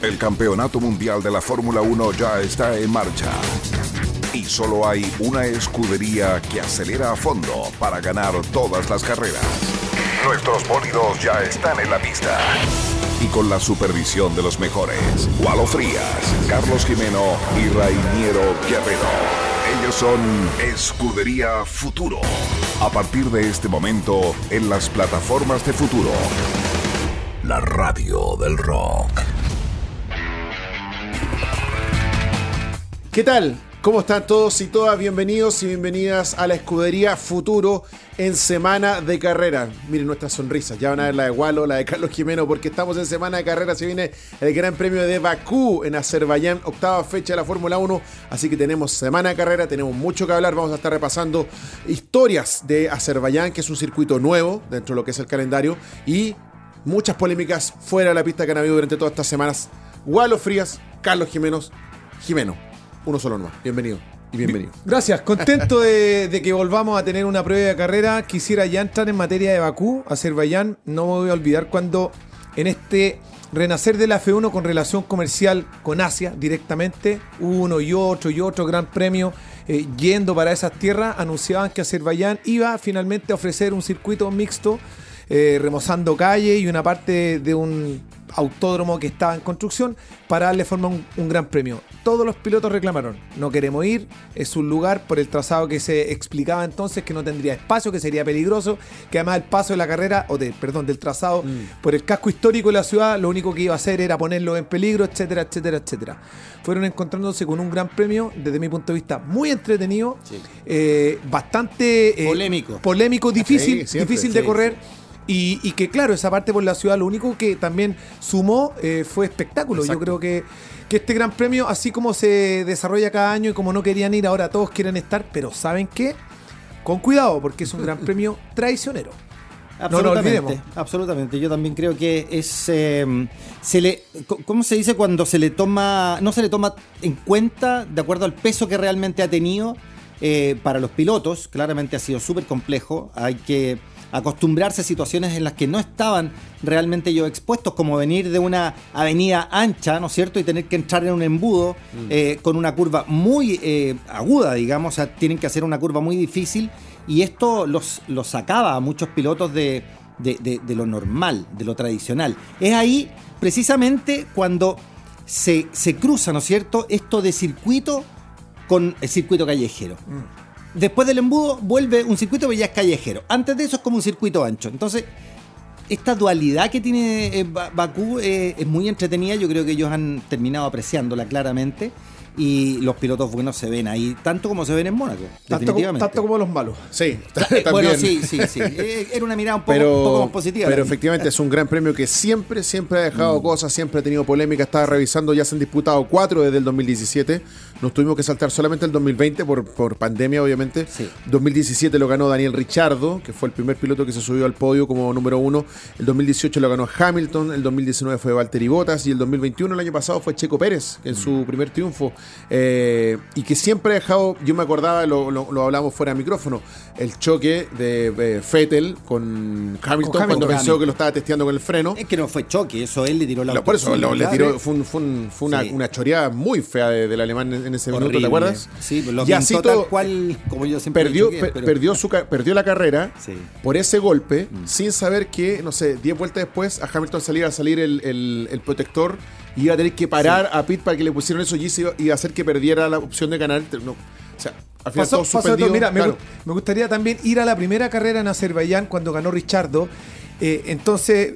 El campeonato mundial de la Fórmula 1 ya está en marcha. Y solo hay una escudería que acelera a fondo para ganar todas las carreras. Nuestros bólidos ya están en la pista. Y con la supervisión de los mejores, Walo Frías, Carlos Jimeno y Rainiero Guerrero. Ellos son Escudería Futuro. A partir de este momento, en las plataformas de Futuro. La radio del rock. ¿Qué tal? ¿Cómo están todos y todas? Bienvenidos y bienvenidas a la escudería Futuro en semana de carrera. Miren nuestras sonrisas, ya van a ver la de Walo, la de Carlos Jimeno, porque estamos en semana de carrera. Se viene el Gran Premio de Bakú en Azerbaiyán, octava fecha de la Fórmula 1. Así que tenemos semana de carrera, tenemos mucho que hablar. Vamos a estar repasando historias de Azerbaiyán, que es un circuito nuevo dentro de lo que es el calendario, y muchas polémicas fuera de la pista que han habido durante todas estas semanas. Walo Frías, Carlos Jimenos, Jimeno uno solo nomás. Bienvenido. Y bienvenido. Gracias, contento de, que volvamos a tener una prueba de carrera. Quisiera ya entrar en materia de Bakú, Azerbaiyán. No me voy a olvidar cuando en este renacer de la F1 con relación comercial con Asia directamente, uno y otro y otro gran premio eh, yendo para esas tierras, anunciaban que Azerbaiyán iba finalmente a ofrecer un circuito mixto, eh, remozando calle y una parte de un autódromo que estaba en construcción para darle forma a un, un, gran premio. Todos los pilotos reclamaron, no queremos ir, es un lugar por el trazado que se explicaba entonces que no tendría espacio, que sería peligroso, que además el paso de la carrera, o de, perdón, del trazado mm. por el casco histórico de la ciudad, lo único que iba a hacer era ponerlo en peligro, etcétera, etcétera, etcétera. Fueron encontrándose con un gran premio, desde mi punto de vista, muy entretenido, sí. eh, bastante eh, polémico, polémico, difícil, sí, siempre, difícil de correr. Y, y, que claro, esa parte por la ciudad, lo único que también sumó eh, fue espectáculo. Exacto. Yo creo que, que este gran premio, así como se desarrolla cada año y como no querían ir, ahora todos quieren estar, pero ¿saben qué? Con cuidado, porque es un gran premio traicionero. Absolutamente, no, no absolutamente. Yo también creo que es eh, se le ¿cómo se dice cuando se le toma no se le toma en cuenta de acuerdo al peso que realmente ha tenido eh, para los pilotos? Claramente ha sido súper complejo. Hay que acostumbrarse a situaciones en las que no estaban realmente ellos expuestos, como venir de una avenida ancha, ¿no es cierto? Y tener que entrar en un embudo mm. eh, con una curva muy eh, aguda, digamos, o sea, tienen que hacer una curva muy difícil y esto los, los sacaba a muchos pilotos de, de, de, de, lo normal, de lo tradicional. Es ahí precisamente cuando se, se cruza, ¿no es cierto?, esto de circuito con el circuito callejero. Mm después del embudo vuelve un circuito que ya es callejero. Antes de eso es como un circuito ancho. Entonces, esta dualidad que tiene Bakú eh, es muy entretenida. Yo creo que ellos han terminado apreciándola claramente. Y los pilotos buenos se ven ahí, tanto como se ven en Mónaco. Tanto, como, tanto como los malos. Sí, bueno, sí, sí, sí. Era una mirada un poco, pero, un poco más positiva. Pero efectivamente es un gran premio que siempre, siempre ha dejado mm. cosas, siempre ha tenido polémica. Estaba revisando, ya se han disputado cuatro desde el 2017. Nos tuvimos que saltar solamente el 2020 por, por pandemia, obviamente. Sí. 2017 lo ganó Daniel Richardo, que fue el primer piloto que se subió al podio como número uno. El 2018 lo ganó Hamilton, el 2019 fue Valtteri Bottas y el 2021, el año pasado, fue Checo Pérez, en su primer triunfo. Eh, y que siempre ha dejado, yo me acordaba, lo, lo, lo hablamos fuera de micrófono, el choque de eh, Fettel con Hamilton, con Hamilton cuando pensó que lo estaba testeando con el freno. Es que no fue choque, eso él le tiró la no, Por eso lo, le tiró, fue, un, fue, un, fue una, sí. una, choreada muy fea de, del alemán en ese Horrible. minuto, ¿te acuerdas? Sí, lo y así todo, cual, como yo siempre perdió, perdió, su, perdió la carrera sí. por ese golpe, mm. sin saber que, no sé, 10 vueltas después a Hamilton salía a salir el, el, el protector y iba a tener que parar sí. a Pitt para que le pusieran eso y iba a hacer que perdiera la opción de ganar. No, al final pasó, todo suspendido. Mira, claro. me, me, gustaría también ir a la primera carrera en Azerbaiyán cuando ganó Richardo. Eh, entonces,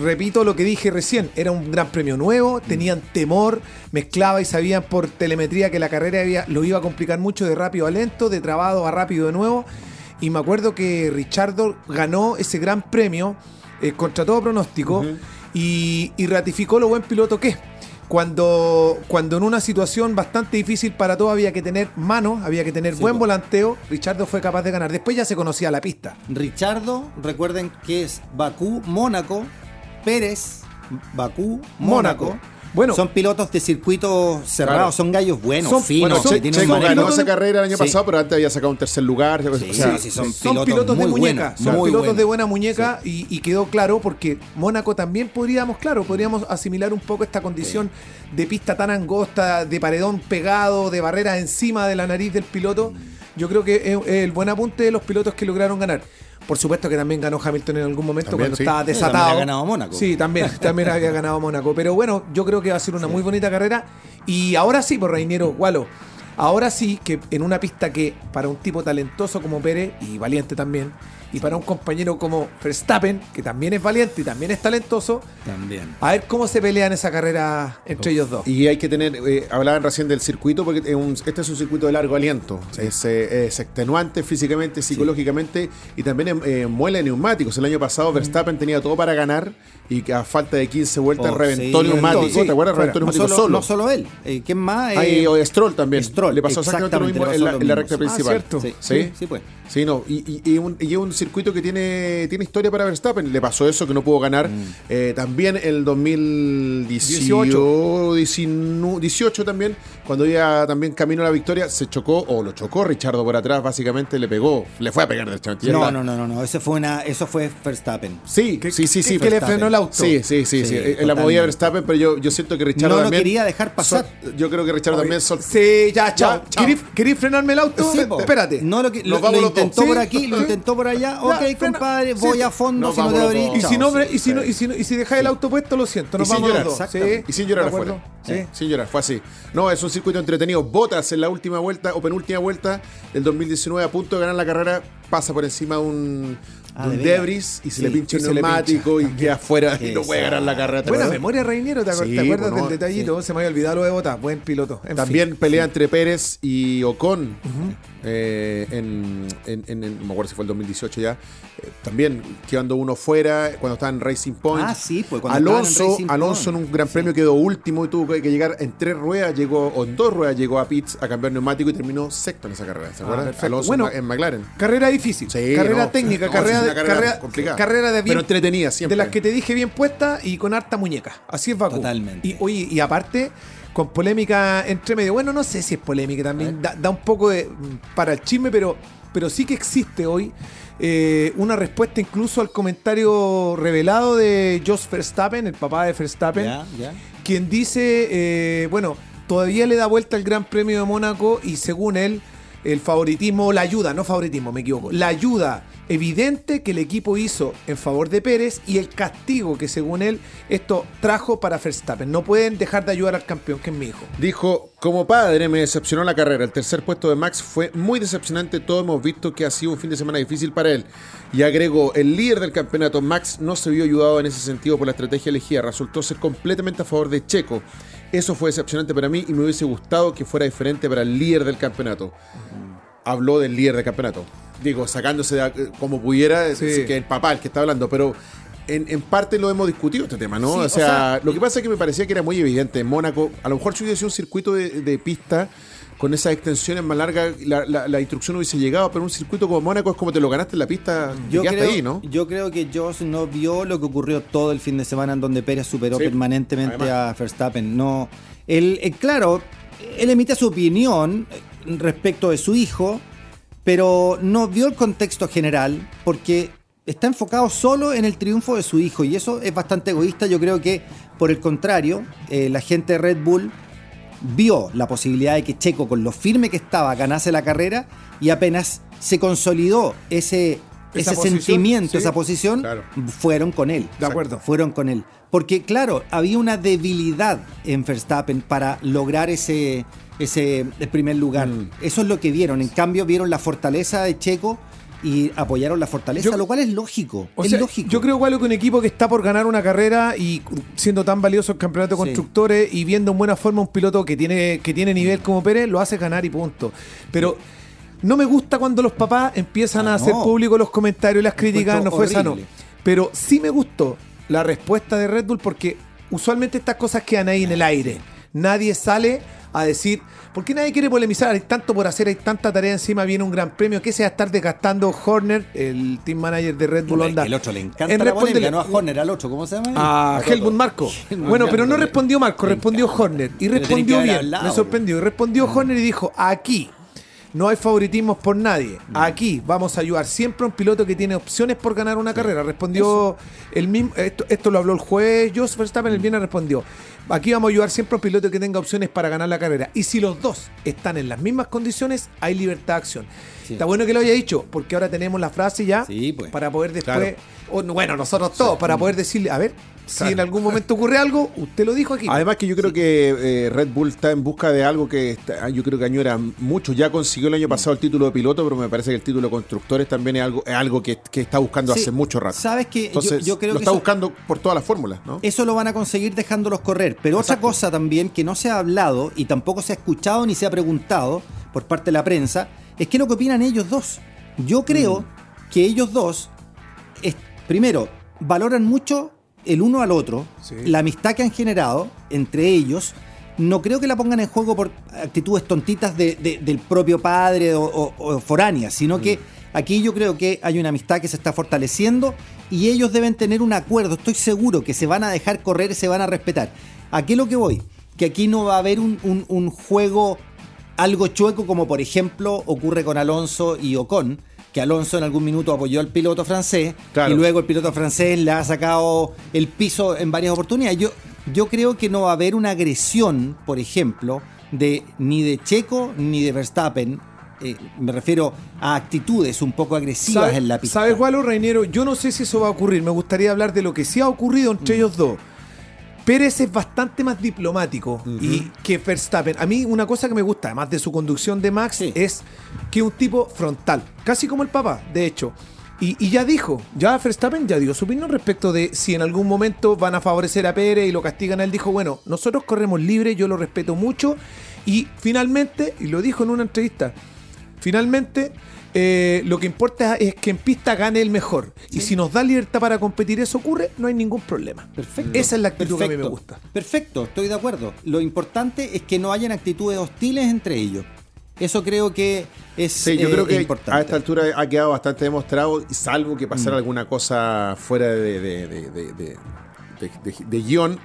repito lo que dije recién, era un gran premio nuevo, tenían temor, mezclaba y sabían por telemetría que la carrera había, lo iba a complicar mucho de rápido a lento, de trabado a rápido de nuevo. Y me acuerdo que Richardo ganó ese gran premio eh, contra todo pronóstico uh -huh. y, y ratificó lo buen piloto que es cuando, cuando en una situación bastante difícil para todo había que tener manos, había que tener sí, buen volanteo, Richardo fue capaz de ganar. Después ya se conocía la pista. Richardo, recuerden que es Bakú, Mónaco, Pérez, Bakú, Mónaco. Mónaco Bueno, son pilotos de circuitos cerrados, son gallos buenos, son, finos. Bueno, Checo ganó esa carrera el año pasado, pero antes había sacado un tercer lugar. Sí, sí, son, pilotos, de muñeca. son pilotos de buena muñeca y, quedó claro porque Mónaco también podríamos, claro, podríamos asimilar un poco esta condición de pista tan angosta, de paredón pegado, de barrera encima de la nariz del piloto. Yo creo que es el buen apunte de los pilotos que lograron ganar. Por supuesto que también ganó Hamilton en algún momento cuando estaba desatado. También había ganado Mónaco. Sí, también, también había ganado Mónaco. Pero bueno, yo creo que va a ser una muy bonita carrera. Y ahora sí, por Reiniero Gualo. Ahora sí que en una pista que para un tipo talentoso como Pérez y valiente también, y para un compañero como Verstappen, que también es valiente y también es talentoso, también. A ver cómo se pelean esa carrera entre ellos dos. Y hay que tener, eh, hablaban recién del circuito, porque este es un circuito de largo aliento. Es, eh, es, extenuante físicamente, psicológicamente y también eh, muele neumáticos. El año pasado mm. Verstappen tenía todo para ganar y a falta de 15 vueltas oh, reventó neumático. ¿Te acuerdas? Reventó neumático solo, solo, No solo él. ¿Quién más? Hay Stroll también. Stroll. Le pasó exactamente, lo mismo en la, recta principal. Ah, sí, sí, sí, pues. Sí, no. Y, y, un, y un circuito que tiene, tiene historia para Verstappen. Le pasó eso, que no pudo ganar. Mm. Eh, también el 2018, 18. también, cuando iba también camino a la victoria, se chocó, o lo chocó Richardo por atrás, básicamente le pegó, le fue a pegar derechamente. No, no, no, no, no, eso fue, una, eso fue Verstappen. Sí, sí, sí, sí. Que le frenó el auto. Sí, sí, sí, sí. En la movida Verstappen, pero yo, yo siento que Richardo no también... No quería dejar pasar. yo creo que Richardo también... Sol... Sí, ya, chao. ¿Querís frenarme el auto? Sí, Espérate. No, lo, que, lo, lo intentó por aquí, lo intentó por allá. Ok, compadre, voy a fondo si no te abrí. Y si no, y si no, y si, y si dejáis el auto puesto, lo siento, nos vamos los dos. Y sin llorar afuera. Sí. Sin llorar, fue así. No, es un circuito entretenido. Botas en la última vuelta o penúltima vuelta del 2019 a punto de ganar la carrera, pasa por encima de un, ah, debris y se le pincha un neumático y queda afuera y no puede ganar la carrera. Buena memoria, Reiniero, ¿te, acuerdas del detallito? Se me había olvidado lo de Botas, buen piloto. También pelea entre Pérez y Ocon. Eh, en, en, no me acuerdo si fue el 2018 ya, eh, también quedando uno fuera cuando estaba en Racing Point. Ah, sí, pues Alonso, en Alonso en un gran premio quedó último y tuvo que, llegar en tres ruedas, llegó, o en dos ruedas llegó a Pitts a cambiar neumático y terminó sexto en esa carrera. ¿Se acuerdan? Ah, Alonso bueno, en McLaren. Carrera difícil, carrera técnica, carrera, carrera, complicada. Carrera de bien, Pero entretenida siempre. De las que te dije bien puesta y con harta muñeca. Así es Baku. Totalmente. Y, oye, y aparte con polémica entre medio. Bueno, no sé si es polémica también, da, un poco de, para el chisme, pero, pero sí que existe hoy eh, una respuesta incluso al comentario revelado de Jos Verstappen, el papá de Verstappen, quien dice, eh, bueno, todavía le da vuelta el Gran Premio de Mónaco y según él, el favoritismo, la ayuda, no favoritismo, me equivoco, la ayuda evidente que el equipo hizo en favor de Pérez y el castigo que según él esto trajo para Verstappen. No pueden dejar de ayudar al campeón, que es mi hijo. Dijo, como padre me decepcionó la carrera. El tercer puesto de Max fue muy decepcionante. Todos hemos visto que ha sido un fin de semana difícil para él. Y agregó, el líder del campeonato, Max, no se vio ayudado en ese sentido por la estrategia elegida. Resultó ser completamente a favor de Checo. Eso fue decepcionante para mí y me hubiese gustado que fuera diferente para el líder del campeonato. Habló del líder del campeonato digo, sacándose eh, como pudiera, que el papá el que está hablando, pero en, parte lo hemos discutido este tema, ¿no? o, sea, lo que pasa es que me parecía que era muy evidente. En Mónaco, a lo mejor si hubiese sido un circuito de, pista con esas extensiones más largas, la, instrucción hubiese llegado, pero un circuito como Mónaco es como te lo ganaste en la pista yo creo, ahí, ¿no? Yo creo que Joss no vio lo que ocurrió todo el fin de semana en donde Pérez superó permanentemente a Verstappen. No, él, eh, claro, él emite su opinión respecto de su hijo, pero no vio el contexto general porque está enfocado solo en el triunfo de su hijo y eso es bastante egoísta. Yo creo que, por el contrario, eh, la gente de Red Bull vio la posibilidad de que Checo, con lo firme que estaba, ganase la carrera y apenas se consolidó ese, ese sentimiento, esa posición, fueron con él. De acuerdo. Fueron con él. Porque, claro, había una debilidad en Verstappen para lograr ese, ese primer lugar. Mm. Eso es lo que vieron. En cambio, vieron la fortaleza de Checo y apoyaron la fortaleza, lo cual es lógico. es lógico. Yo creo igual que un equipo que está por ganar una carrera y siendo tan valioso el campeonato de constructores y viendo en buena forma un piloto que tiene, que tiene nivel como Pérez, lo hace ganar y punto. Pero no me gusta cuando los papás empiezan a ah, hacer público los comentarios y las críticas, no fue sano. Pero sí me gustó la respuesta de Red Bull porque usualmente estas cosas quedan ahí en el aire. Nadie sale a decir, ¿por qué nadie quiere polemizar? Hay tanto por hacer, hay tanta tarea encima, viene un gran premio. ¿Qué se va a estar desgastando Horner, el team manager de Red Bull Honda? El otro le encanta en la polémica, no a Horner, al otro, ¿cómo se llama? A Helmut Marco. bueno, pero no respondió Marco, respondió Horner. Y respondió bien, me sorprendió. Y respondió mm. Horner y dijo, aquí no hay favoritismos por nadie. Mm. Aquí vamos a ayudar siempre a un piloto que tiene opciones por ganar una carrera. Respondió el mismo, esto, lo habló el juez Jos Verstappen, el mm. viernes respondió. Aquí vamos a ayudar siempre a un piloto que tenga opciones para ganar la carrera. Y si los dos están en las mismas condiciones, hay libertad de acción. Está bueno que lo haya dicho, porque ahora tenemos la frase ya pues. para poder después, bueno, nosotros todos, para poder decirle, a ver, si en algún momento ocurre algo, usted lo dijo aquí. Además que yo creo que eh, Red Bull está en busca de algo que yo creo que añora mucho. Ya consiguió el año pasado el título de piloto, pero me parece que el título de constructores también es algo, es algo que, está buscando hace mucho rato. Sabes que yo, creo lo que está buscando por todas las fórmulas, ¿no? Eso lo van a conseguir dejándolos correr. Pero otra cosa también que no se ha hablado y tampoco se ha escuchado ni se ha preguntado por parte de la prensa es que lo que opinan ellos dos. Yo creo mm. que ellos dos, primero, valoran mucho el uno al otro, la amistad que han generado entre ellos, no creo que la pongan en juego por actitudes tontitas del propio padre o, o, foráneas, sino que mm. aquí yo creo que hay una amistad que se está fortaleciendo y ellos deben tener un acuerdo. Estoy seguro que se van a dejar correr y se van a respetar. ¿A qué es lo que voy? Que aquí no va a haber un, un juego algo chueco como por ejemplo ocurre con Alonso y Ocon que Alonso en algún minuto apoyó al piloto francés y luego el piloto francés le ha sacado el piso en varias oportunidades. Yo, yo creo que no va a haber una agresión, por ejemplo, de ni de Checo ni de Verstappen. Eh, me refiero a actitudes un poco agresivas en la pista. ¿Sabes, Walo Reinero? Yo no sé si eso va a ocurrir. Me gustaría hablar de lo que sí ha ocurrido entre mm. ellos dos. Pérez es bastante más diplomático y que Verstappen. A mí una cosa que me gusta, además de su conducción de Max, es que es un tipo frontal, casi como el papá, de hecho. Y, ya dijo, ya Verstappen ya dio su opinión respecto de si en algún momento van a favorecer a Pérez y lo castigan a él. Dijo, bueno, nosotros corremos libre, yo lo respeto mucho. Y finalmente, y lo dijo en una entrevista, finalmente eh, lo que importa es que en pista gane el mejor. Y si nos da libertad para competir, eso ocurre, no hay ningún problema. Perfecto. Esa es la actitud que a mí me gusta. Perfecto, estoy de acuerdo. Lo importante es que no hayan actitudes hostiles entre ellos. Eso creo que es Sí, yo creo eh, que a esta altura ha quedado bastante demostrado, salvo que pasara mm. alguna cosa fuera de, de, de guion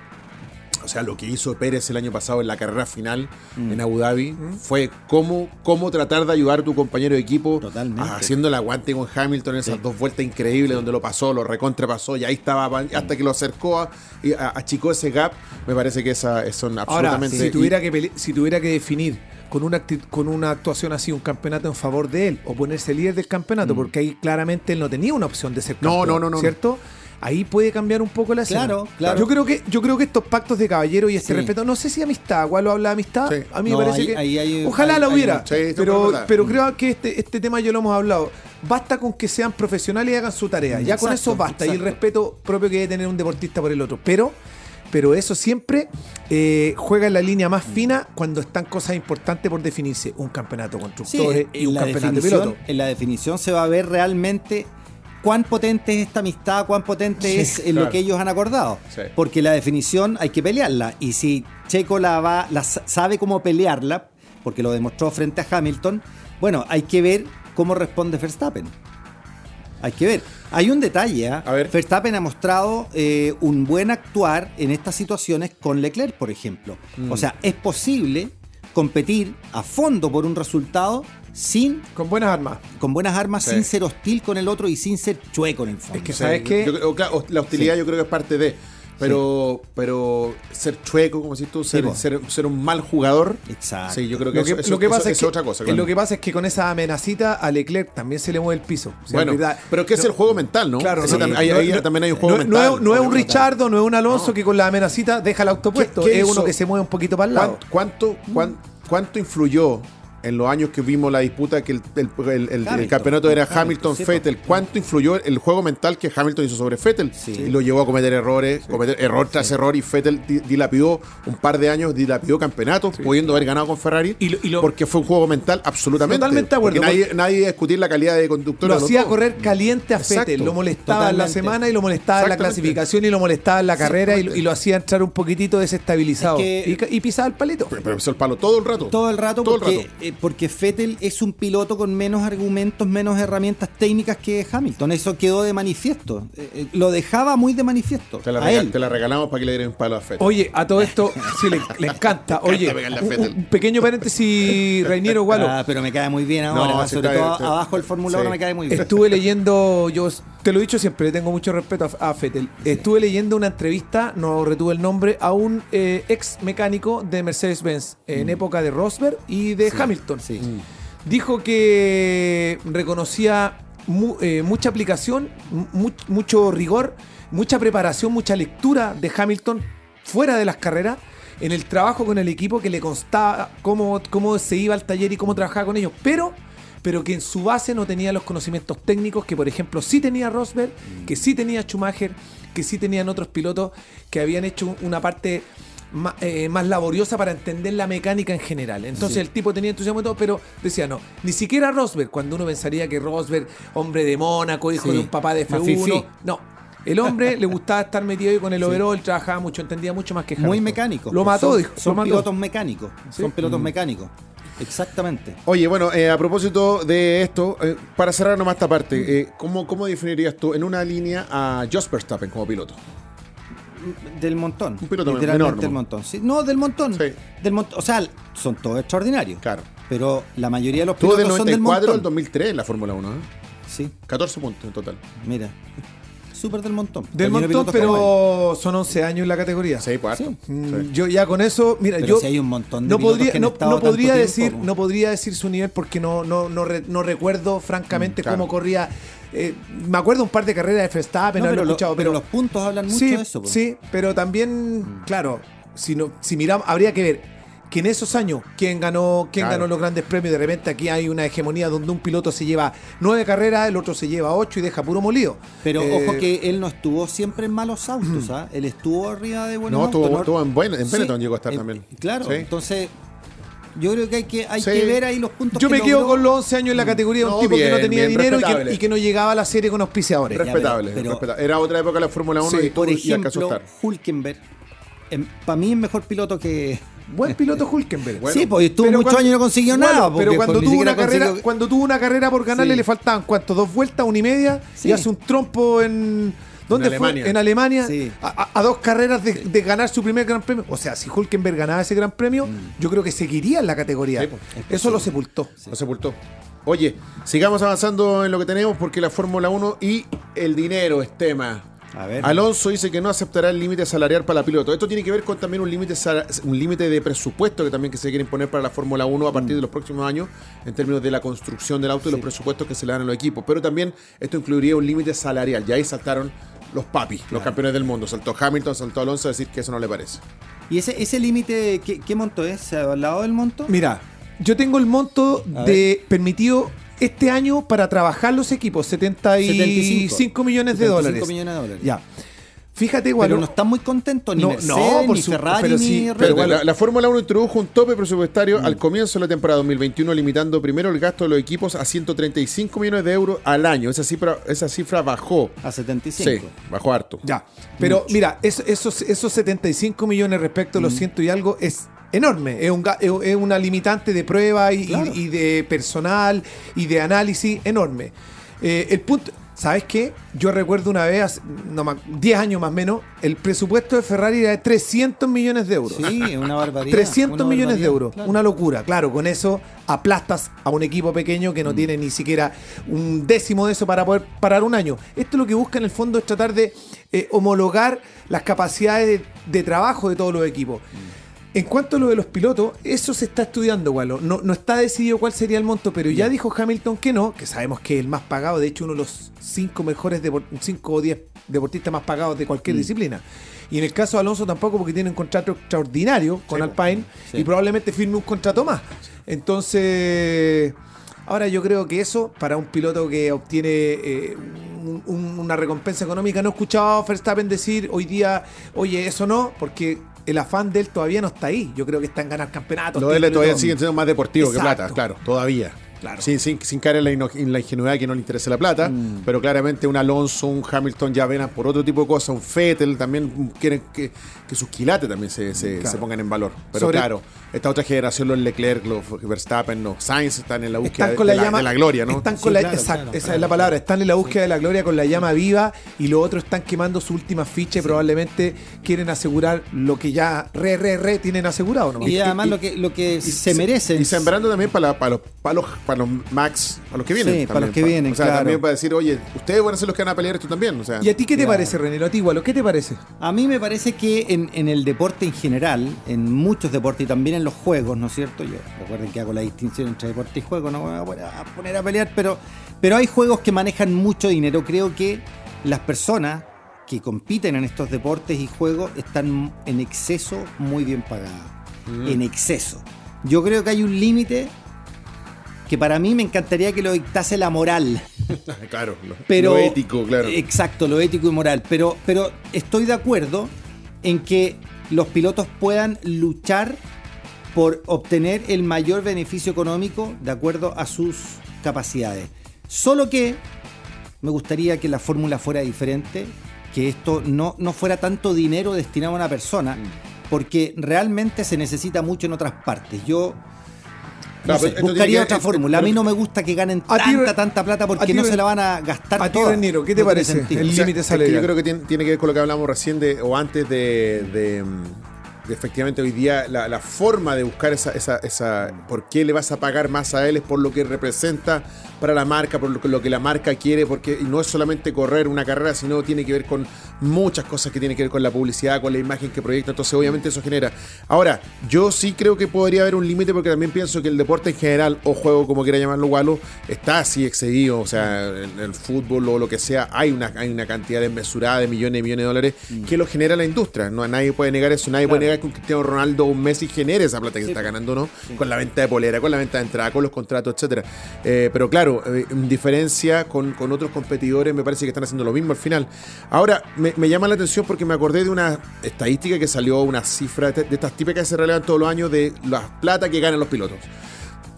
o sea, lo que hizo Pérez el año pasado en la carrera final mm. en Abu Dhabi mm. fue cómo, cómo tratar de ayudar a tu compañero de equipo haciendo el aguante con Hamilton en esas dos vueltas increíbles donde lo pasó, lo recontrapasó y ahí estaba hasta que lo acercó y achicó ese gap. Me parece que esa, son absolutamente. si, tuviera que si tuviera que definir con una, con una actuación así, un campeonato en favor de él, o ponerse líder del campeonato, mm. porque ahí claramente él no tenía una opción de ser campeón. No, no, no, no. ¿Cierto? Ahí puede cambiar un poco la escena. Claro, claro. Yo creo que, yo creo que estos pactos de caballero y este respeto, no sé si amistad, ¿cuál lo habla de amistad? A mí me parece que. ojalá la hubiera. pero, pero creo que este, este tema ya lo hemos hablado. Basta con que sean profesionales y hagan su tarea. Ya con eso basta. Y el respeto propio que debe tener un deportista por el otro. Pero pero eso siempre eh, juega en la línea más fina cuando están cosas importantes por definirse. Un campeonato constructores y un campeonato piloto. En la definición se va a ver realmente cuán potente es esta amistad, cuán potente es lo que ellos han acordado. Porque la definición hay que pelearla. Y si Checo la va, la sabe cómo pelearla, porque lo demostró frente a Hamilton, bueno, hay que ver cómo responde Verstappen. Hay que ver. Hay un detalle. ¿ah? Verstappen ha mostrado eh, un buen actuar en estas situaciones con Leclerc, por ejemplo. O mm. sea, es posible competir a fondo por un resultado sin. Con buenas armas. Con buenas armas, sin ser hostil con el otro y sin ser chueco en el fondo. Es que, ¿sabes qué? la hostilidad yo creo que es parte de. Pero, pero ser chueco, como si tú, ser, ser, un mal jugador. Exacto. Sí, yo creo que, eso, lo que pasa es, otra cosa. Lo que pasa es que con esa amenacita a Leclerc también se le mueve el piso. bueno, pero que es el juego mental, ¿no? Claro, también, hay, un juego mental. No, es, un Richardo, no es un Alonso que con la amenacita deja el autopuesto. es uno que se mueve un poquito para el lado. ¿Cuánto, cuánto, cuánto influyó en los años que vimos la disputa que el, campeonato era Hamilton-Fettel, ¿cuánto influyó el juego mental que Hamilton hizo sobre Fettel? Y lo llevó a cometer errores, cometer error tras error y Fettel dilapidó un par de años, dilapidó campeonatos, pudiendo haber ganado con Ferrari, y porque fue un juego mental absolutamente. Totalmente de acuerdo. Nadie, nadie discutir la calidad de conductor. Lo hacía correr caliente a Fettel, lo molestaba en la semana y lo molestaba en la clasificación y lo molestaba en la carrera y, lo hacía entrar un poquitito desestabilizado. y, pisaba el palito. Pero, pisó el palo todo el rato. Todo el rato, porque, eh, porque Fettel es un piloto con menos argumentos, menos herramientas técnicas que Hamilton. Eso quedó de manifiesto. Eh, eh, lo dejaba muy de manifiesto. Te la, te la regalamos para que le dieran un palo a Fettel. Oye, a todo esto, sí, le, encanta. Oye, un, pequeño paréntesis, Reiniero Gualo. Ah, pero me cae muy bien ahora. sobre todo abajo el Fórmula 1 me cae muy bien. Estuve leyendo, yo te lo he dicho siempre, le tengo mucho respeto a, Fettel. Estuve leyendo una entrevista, no retuve el nombre, a un ex mecánico de Mercedes-Benz en mm. época de Rosberg y de Hamilton. Sí. Mm. Dijo que reconocía eh, mucha aplicación, mucho rigor, mucha preparación, mucha lectura de Hamilton fuera de las carreras en el trabajo con el equipo que le constaba cómo, cómo se iba al taller y cómo trabajaba con ellos, pero, pero que en su base no tenía los conocimientos técnicos que, por ejemplo, sí tenía Rosberg, que sí tenía Schumacher, que sí tenían otros pilotos que habían hecho una parte eh, más, laboriosa para entender la mecánica en general. Entonces el tipo tenía entusiasmo y todo, pero decía no, ni siquiera Rosberg, cuando uno pensaría que Rosberg, hombre de Mónaco, hijo de un papá de F1, no. El hombre le gustaba estar metido ahí con el overall, trabajaba mucho, entendía mucho más que Hamilton. Muy mecánico. Lo mató, son, dijo. Son pilotos mecánicos. Son pilotos mm. mecánicos. Exactamente. Oye, bueno, eh, a propósito de esto, eh, para cerrar nomás esta parte, ¿cómo, ¿cómo definirías tú en una línea a Jos Verstappen como piloto? del montón. Un piloto menor, del montón. no, del montón. Del montón. O sea, son todos extraordinarios. Claro. Pero la mayoría de los pilotos del 94 son del montón. al 2003 en la Fórmula 1, ¿eh? Sí. 14 puntos en total. Mira. Súper del montón. Del montón, pero son 11 años en la categoría. Sí, pues. Mm, yo ya con eso, mira, yo hay un montón de no podría, no, podría decir, no podría decir su nivel porque no, no, no, recuerdo francamente mm, cómo corría eh, me acuerdo un par de carreras de Verstappen, no, pero, escuchado, pero, los puntos hablan mucho de eso. Sí, pero también, mm. claro, si, no, si miramos, habría que ver que en esos años, ¿quién ganó, quién ganó los grandes premios? De repente aquí hay una hegemonía donde un piloto se lleva nueve carreras, el otro se lleva ocho y deja puro molido. Pero eh, ojo que él no estuvo siempre en malos autos, ¿ah? Él estuvo arriba de buenos no, autos. Estuvo, en, buen, en Benetton llegó a estar también. Claro, entonces yo creo que hay que, hay que ver ahí los puntos. Yo me quedo con los 11 años en la mm. categoría de un tipo que no tenía dinero y que, no llegaba a la serie con auspiciadores. Respetable, Era otra época la Fórmula 1 y por ejemplo, Hulkenberg, em, para mí es mejor piloto que. Buen piloto Hulkenberg. sí, porque estuvo muchos años y no consiguió nada. Pero cuando tuvo, una carrera, cuando tuvo una carrera por ganarle le faltaban, ¿cuánto? ¿Dos vueltas? ¿Una y media? Y hace un trompo en ¿Dónde en fue? Alemania. En Alemania, a, dos carreras de, ganar su primer gran premio. O sea, si Hulkenberg ganaba ese gran premio, mm. yo creo que seguiría en la categoría. Pues, Eso lo sepultó. Lo sepultó. Oye, sigamos avanzando en lo que tenemos porque la Fórmula 1 y el dinero es tema. Alonso dice que no aceptará el límite salarial para la piloto. Esto tiene que ver con también un límite un límite de presupuesto que también que se quiere imponer para la Fórmula 1 a partir de los próximos años en términos de la construcción del auto y los presupuestos que se le dan a los equipos. Pero también esto incluiría un límite salarial. Ya ahí saltaron los papis, los campeones del mundo. Saltó Hamilton, saltó Alonso a decir que eso no le parece. ¿Y ese, ese límite, ¿qué, monto es? ¿Se ha hablado del monto? Mira, yo tengo el monto de permitido este año para trabajar los equipos, 75, millones de 75 dólares. millones de dólares. Ya. Fíjate, igual. Pero no están muy contentos ni no, Mercedes, ni Ferrari, ni pero la, Fórmula 1 introdujo un tope presupuestario al mm. comienzo de la temporada 2021, limitando primero el gasto de los equipos a 135 millones de euros al año. Esa cifra, esa cifra bajó. A 75. Sí, bajó harto. Ya. Pero mira, esos, esos 75 millones respecto a los mm. ciento y algo es enorme. Es, un, es una limitante de prueba y, de personal y de análisis enorme. Eh, el punto ¿Sabes qué? Yo recuerdo una vez, no, 10 años más o menos, el presupuesto de Ferrari era de 300 millones de euros. Sí, una barbaridad. 300 millones de euros. Una locura. Claro, con eso aplastas a un equipo pequeño que no mm. tiene ni siquiera un décimo de eso para poder parar un año. Esto lo que busca en el fondo es tratar de eh, homologar las capacidades de, trabajo de todos los equipos. Mm. En cuanto a lo de los pilotos, eso se está estudiando, Walo. No, no está decidido cuál sería el monto, pero ya dijo Hamilton que no, que sabemos que es el más pagado, de hecho uno de los cinco mejores, de, cinco o diez deportistas más pagados de cualquier mm. disciplina. Y en el caso de Alonso tampoco porque tiene un contrato extraordinario con Alpine y probablemente firme un contrato más. Entonces, ahora yo creo que eso para un piloto que obtiene eh, una recompensa económica, no he escuchado a Verstappen decir hoy día, oye, eso no, porque el afán de él todavía no está ahí. Yo creo que está en ganar campeonatos. Lo de él todavía sigue siendo más deportivo que plata, claro, todavía. Claro. Sin, sin, caer en la, ingenuidad que no le interese la plata, mm. pero claramente un Alonso, un Hamilton ya ven por otro tipo de cosas, un Fettel también quieren que, sus quilates también se, se, pongan en valor. Pero claro, esta otra generación, los Leclerc, los Verstappen, los Sainz están en la búsqueda de, la, gloria, ¿no? Están con la, exacto, esa es la palabra, están en la búsqueda de la gloria con la llama viva y los otros están quemando su última ficha y probablemente quieren asegurar lo que ya re, re, re tienen asegurado. ¿no? Y además lo que, lo que se merecen. Y sembrando también para, para, los, para, los, para los Max, para los que vienen. Sí, para los que vienen, O sea, también para decir, oye, ustedes van a ser los que van a pelear esto también. O sea, ¿Y a ti qué te parece, René? ¿A ti igual? ¿Qué te parece? A mí me parece que en, en el deporte en general, en muchos deportes y también en los juegos, ¿no es cierto? Yo recuerden que hago la distinción entre deporte y juego, no me voy a poner a pelear, pero, pero hay juegos que manejan mucho dinero. Creo que las personas que compiten en estos deportes y juegos están en exceso muy bien pagadas. Mm. En exceso. Yo creo que hay un límite que para mí me encantaría que lo dictase la moral. claro, lo, ético, claro. Exacto, lo ético y moral. Pero, pero estoy de acuerdo en que los pilotos puedan luchar por obtener el mayor beneficio económico de acuerdo a sus capacidades. Solo que me gustaría que la fórmula fuera diferente, que esto no, no fuera tanto dinero destinado a una persona, mm. porque realmente se necesita mucho en otras partes. Yo buscaría otra fórmula. A mí no me gusta que ganen tanta, tanta plata porque no se la van a gastar a toda. Ti, ¿qué te parece? El límite salarial. yo creo que tiene, que ver con lo que hablamos recién de, o antes de efectivamente hoy día la, forma de buscar esa, esa, esa, por qué le vas a pagar más a él es por lo que representa para la marca, por lo que, la marca quiere, porque no es solamente correr una carrera, sino tiene que ver con muchas cosas que tienen que ver con la publicidad, con la imagen que proyecta, entonces obviamente eso genera. Ahora, yo sí creo que podría haber un límite porque también pienso que el deporte en general, o juego como quiera llamarlo Walo, está así excedido, o sea, en el fútbol o lo que sea, hay una, hay una cantidad desmesurada de millones y millones de dólares que lo genera la industria, no nadie puede negar eso, nadie puede negar un Cristiano Ronaldo o un Messi genere esa plata que se está ganando, ¿no? Con la venta de polera, con la venta de entrada, con los contratos, etcétera. Eh, pero claro, eh, en diferencia con, otros competidores, me parece que están haciendo lo mismo al final. Ahora, me, llama la atención porque me acordé de una estadística que salió, una cifra de, estas típicas que se relevan todos los años de la plata que ganan los pilotos.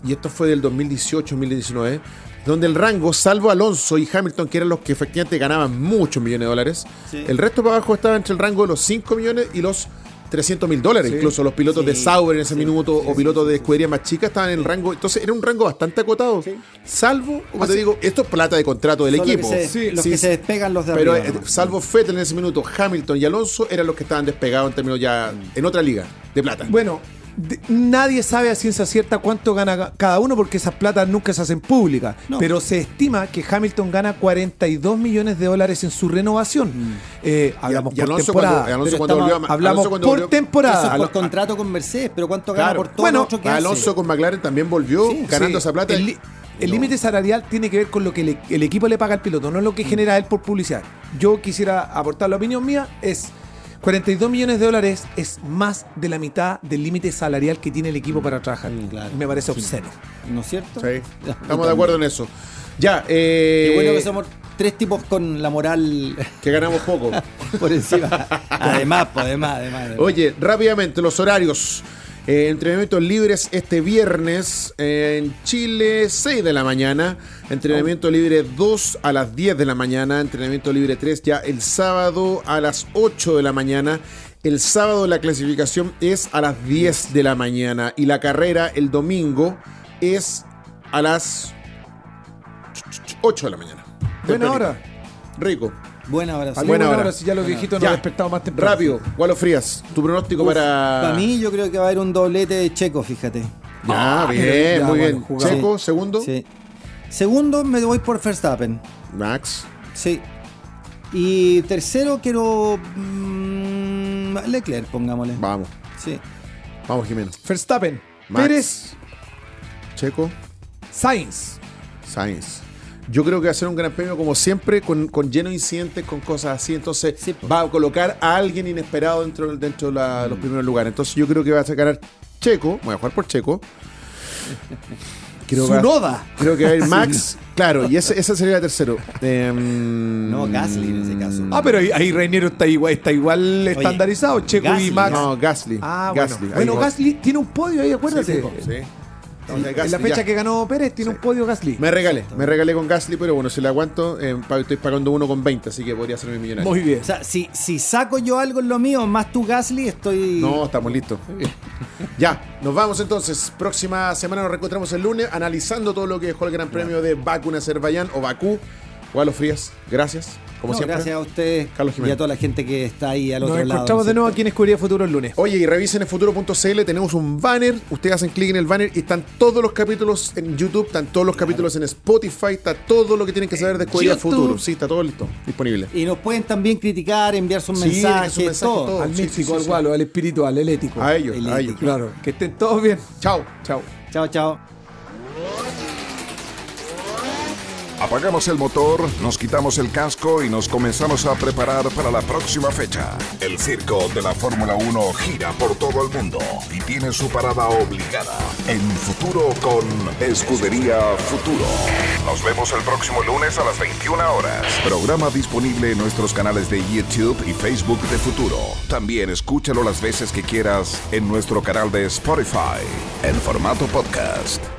Y esto fue del 2018-2019 donde el rango, salvo Alonso y Hamilton, que eran los que efectivamente ganaban muchos millones de dólares, el resto para abajo estaba entre el rango de los 5 millones y los 300 mil dólares. Incluso los pilotos de Sauber en ese minuto o pilotos de escudería más chicas estaban en el rango. Entonces era un rango bastante acotado. Salvo, como te digo, esto es plata de contrato del equipo. los que se despegan los de Pero eh, salvo Fettel en ese minuto, Hamilton y Alonso eran los que estaban despegados en términos ya en otra liga de plata. Bueno, nadie sabe a ciencia cierta cuánto gana cada uno porque esas platas nunca se hacen públicas. Pero se estima que Hamilton gana 42 millones de dólares en su renovación. hablamos por temporada. hablamos por temporada. por contrato con Mercedes, pero ¿cuánto gana por todo bueno, que Alonso con McLaren también volvió ganando esa plata. El, límite salarial tiene que ver con lo que el equipo le paga al piloto, no es lo que genera él por publicidad. Yo quisiera aportar la opinión mía, es 42 millones de dólares es más de la mitad del límite salarial que tiene el equipo para trabajar. Mm, Me parece obsceno. ¿No es cierto? Sí. Estamos de acuerdo en eso. Ya, eh, Qué bueno que somos tres tipos con la moral. Que ganamos poco. Por encima. además, pues, además, además, Oye, rápidamente, los horarios. Eh, entrenamientos libres este viernes en Chile, 6 de la mañana. Entrenamiento libre 2 a las 10 de la mañana. Entrenamiento libre 3 ya el sábado a las 8 de la mañana. El sábado la clasificación es a las 10 de la mañana. Y la carrera el domingo es a las 8 de la mañana. Buena hora. Rico. Buena hora. Sí. Buena hora. Si ya los viejitos no han despertado más temprano. Rápido, Gualo Frías, tu pronóstico para. Para mí, yo creo que va a haber un doblete de Checo, fíjate. Ya, ah, bien, muy bien. Checo, segundo. Sí. Segundo, me voy por Verstappen. Max. Sí. Y tercero, quiero. Mmm, Leclerc, pongámosle. Vamos. Sí. Vamos, Jimeno. Verstappen. Pérez. Checo. Sainz. Sainz. Yo creo que va a ser un gran premio, como siempre, con, con lleno de incidentes, con cosas así. Entonces, va a colocar a alguien inesperado dentro, dentro de los mm. primeros lugares. Entonces, yo creo que va a ganar Checo. Voy a jugar por Checo. Creo Su noda. Creo que va a ir Max. Claro, y ese, sería el tercero. Em, no, Gasly en ese caso. Ah, pero ahí, Reinero está igual, está igual estandarizado, Checo y Max. No, Gasly. Ah, Gasly. Bueno, Gasly tiene un podio ahí, acuérdate. sí en la fecha que ganó Pérez tiene un podio Gasly. Me regalé, me regalé con Gasly, pero bueno, si le aguanto, eh, estoy pagando uno con 20, así que podría ser mi millonario. Muy bien. O sea, si, si saco yo algo en lo mío, más tu Gasly, estoy. No, estamos listos. ya, nos vamos entonces. Próxima semana nos reencontramos el lunes analizando todo lo que dejó el Gran Premio de Baku en Azerbaiyán o Bakú. Gualo Frías, gracias. Como siempre. Gracias a usted Carlos y a toda la gente que está ahí al otro lado. Nos encontramos de nuevo aquí en Escudería Futuro el lunes. Oye, y revisen en futuro.cl, tenemos un banner. Ustedes hacen clic en el banner y están todos los capítulos en YouTube, están todos los capítulos en Spotify, está todo lo que tienen que saber de Escudería Futuro. Sí, está todo listo, disponible. Y nos pueden también criticar, enviar sus mensajes, todo. Al místico, al gualo, al espiritual, al ético. A ellos, a ellos. Claro. Que estén todos bien. Chao. Chao. Chao, chao. Apagamos el motor, nos quitamos el casco y nos comenzamos a preparar para la próxima fecha. El circo de la Fórmula 1 gira por todo el mundo y tiene su parada obligada en futuro con Escudería Futuro. Nos vemos el próximo lunes a las 21 horas. Programa disponible en nuestros canales de YouTube y Facebook de Futuro. También escúchalo las veces que quieras en nuestro canal de Spotify en formato podcast.